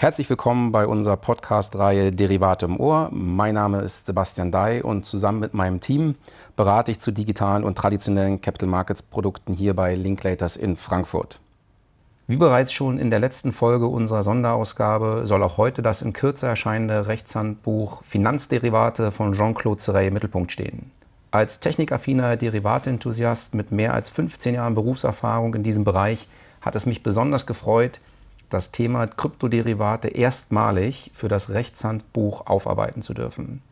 Herzlich willkommen bei unserer Podcast-Reihe Derivate im Ohr. Mein Name ist Sebastian Dai und zusammen mit meinem Team berate ich zu digitalen und traditionellen Capital Markets Produkten hier bei Linklaters in Frankfurt. Wie bereits schon in der letzten Folge unserer Sonderausgabe soll auch heute das in Kürze erscheinende Rechtshandbuch Finanzderivate von Jean-Claude Serret im Mittelpunkt stehen. Als technikaffiner Derivate-Enthusiast mit mehr als 15 Jahren Berufserfahrung in diesem Bereich hat es mich besonders gefreut, das Thema Kryptoderivate erstmalig für das Rechtshandbuch aufarbeiten zu dürfen.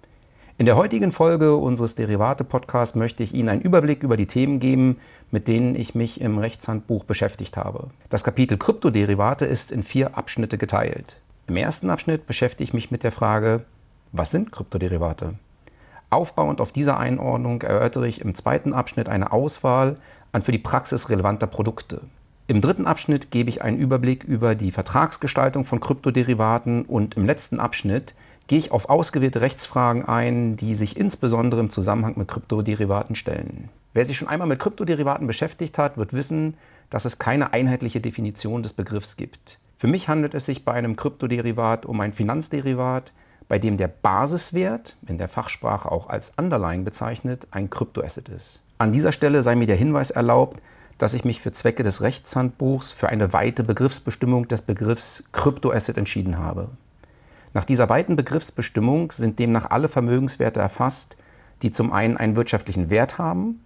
In der heutigen Folge unseres Derivate-Podcasts möchte ich Ihnen einen Überblick über die Themen geben, mit denen ich mich im Rechtshandbuch beschäftigt habe. Das Kapitel Kryptoderivate ist in vier Abschnitte geteilt. Im ersten Abschnitt beschäftige ich mich mit der Frage, was sind Kryptoderivate? Aufbauend auf dieser Einordnung erörtere ich im zweiten Abschnitt eine Auswahl an für die Praxis relevanter Produkte. Im dritten Abschnitt gebe ich einen Überblick über die Vertragsgestaltung von Kryptoderivaten und im letzten Abschnitt gehe ich auf ausgewählte Rechtsfragen ein, die sich insbesondere im Zusammenhang mit Kryptoderivaten stellen. Wer sich schon einmal mit Kryptoderivaten beschäftigt hat, wird wissen, dass es keine einheitliche Definition des Begriffs gibt. Für mich handelt es sich bei einem Kryptoderivat um ein Finanzderivat, bei dem der Basiswert, in der Fachsprache auch als Underlying bezeichnet, ein Kryptoasset ist. An dieser Stelle sei mir der Hinweis erlaubt, dass ich mich für Zwecke des Rechtshandbuchs für eine weite Begriffsbestimmung des Begriffs Kryptoasset entschieden habe. Nach dieser weiten Begriffsbestimmung sind demnach alle Vermögenswerte erfasst, die zum einen einen wirtschaftlichen Wert haben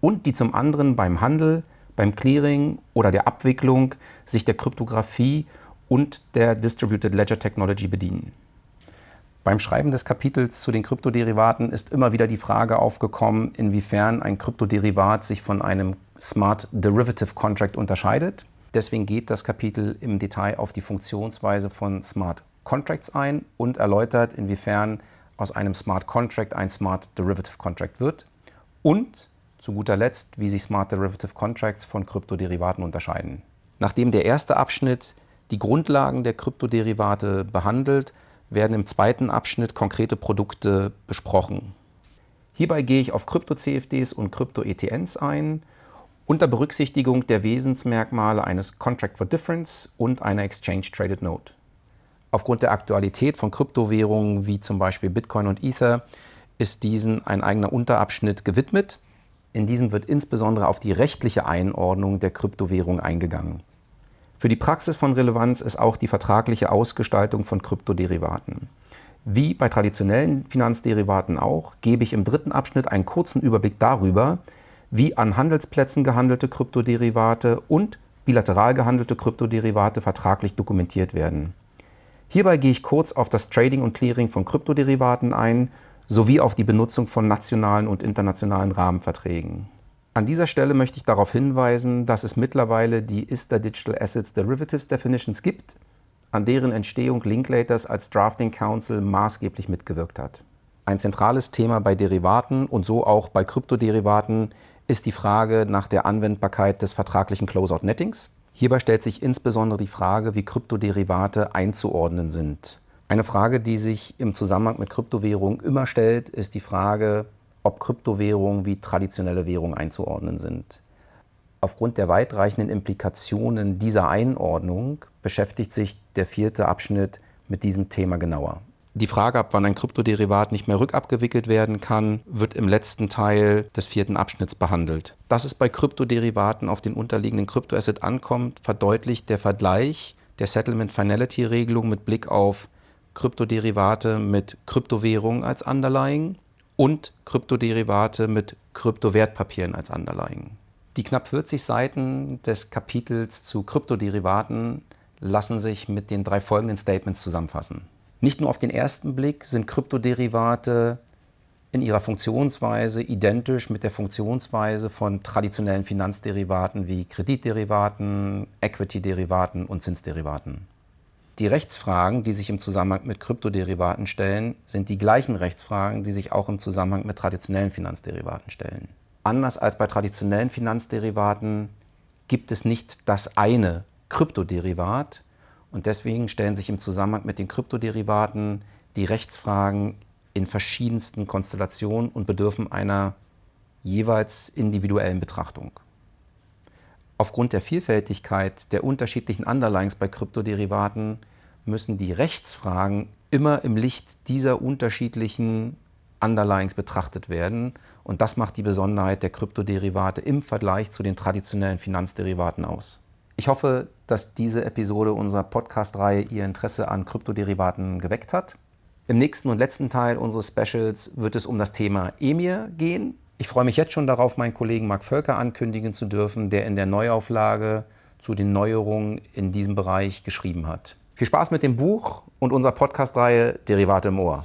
und die zum anderen beim Handel, beim Clearing oder der Abwicklung sich der Kryptographie und der Distributed Ledger Technology bedienen. Beim Schreiben des Kapitels zu den Kryptoderivaten ist immer wieder die Frage aufgekommen, inwiefern ein Kryptoderivat sich von einem Smart Derivative Contract unterscheidet. Deswegen geht das Kapitel im Detail auf die Funktionsweise von Smart Contracts ein und erläutert, inwiefern aus einem Smart Contract ein Smart Derivative Contract wird und zu guter Letzt, wie sich Smart Derivative Contracts von Kryptoderivaten unterscheiden. Nachdem der erste Abschnitt die Grundlagen der Kryptoderivate behandelt, werden im zweiten Abschnitt konkrete Produkte besprochen. Hierbei gehe ich auf Krypto-CFDs und Krypto-ETNs ein unter Berücksichtigung der Wesensmerkmale eines Contract for Difference und einer Exchange Traded Note. Aufgrund der Aktualität von Kryptowährungen wie zum Beispiel Bitcoin und Ether ist diesen ein eigener Unterabschnitt gewidmet. In diesem wird insbesondere auf die rechtliche Einordnung der Kryptowährung eingegangen. Für die Praxis von Relevanz ist auch die vertragliche Ausgestaltung von Kryptoderivaten. Wie bei traditionellen Finanzderivaten auch, gebe ich im dritten Abschnitt einen kurzen Überblick darüber, wie an Handelsplätzen gehandelte Kryptoderivate und bilateral gehandelte Kryptoderivate vertraglich dokumentiert werden. Hierbei gehe ich kurz auf das Trading und Clearing von Kryptoderivaten ein, sowie auf die Benutzung von nationalen und internationalen Rahmenverträgen. An dieser Stelle möchte ich darauf hinweisen, dass es mittlerweile die ISTA Digital Assets Derivatives Definitions gibt, an deren Entstehung Linklaters als Drafting Council maßgeblich mitgewirkt hat. Ein zentrales Thema bei Derivaten und so auch bei Kryptoderivaten ist die Frage nach der Anwendbarkeit des vertraglichen Closeout-Nettings. Hierbei stellt sich insbesondere die Frage, wie Kryptoderivate einzuordnen sind. Eine Frage, die sich im Zusammenhang mit Kryptowährungen immer stellt, ist die Frage, ob Kryptowährungen wie traditionelle Währungen einzuordnen sind. Aufgrund der weitreichenden Implikationen dieser Einordnung beschäftigt sich der vierte Abschnitt mit diesem Thema genauer. Die Frage, ab wann ein Kryptoderivat nicht mehr rückabgewickelt werden kann, wird im letzten Teil des vierten Abschnitts behandelt. Dass es bei Kryptoderivaten auf den unterliegenden Kryptoasset ankommt, verdeutlicht der Vergleich der Settlement Finality Regelung mit Blick auf Kryptoderivate mit Kryptowährungen als Underlying und Kryptoderivate mit Kryptowertpapieren als Underlying. Die knapp 40 Seiten des Kapitels zu Kryptoderivaten lassen sich mit den drei folgenden Statements zusammenfassen. Nicht nur auf den ersten Blick sind Kryptoderivate in ihrer Funktionsweise identisch mit der Funktionsweise von traditionellen Finanzderivaten wie Kreditderivaten, Equity-Derivaten und Zinsderivaten. Die Rechtsfragen, die sich im Zusammenhang mit Kryptoderivaten stellen, sind die gleichen Rechtsfragen, die sich auch im Zusammenhang mit traditionellen Finanzderivaten stellen. Anders als bei traditionellen Finanzderivaten gibt es nicht das eine Kryptoderivat, und deswegen stellen sich im Zusammenhang mit den Kryptoderivaten die Rechtsfragen in verschiedensten Konstellationen und bedürfen einer jeweils individuellen Betrachtung. Aufgrund der Vielfältigkeit der unterschiedlichen Underlines bei Kryptoderivaten müssen die Rechtsfragen immer im Licht dieser unterschiedlichen Underlyings betrachtet werden. Und das macht die Besonderheit der Kryptoderivate im Vergleich zu den traditionellen Finanzderivaten aus. Ich hoffe, dass diese Episode unserer Podcast-Reihe Ihr Interesse an Kryptoderivaten geweckt hat. Im nächsten und letzten Teil unseres Specials wird es um das Thema EMIR gehen. Ich freue mich jetzt schon darauf, meinen Kollegen Marc Völker ankündigen zu dürfen, der in der Neuauflage zu den Neuerungen in diesem Bereich geschrieben hat. Viel Spaß mit dem Buch und unserer Podcast-Reihe Derivate im Ohr.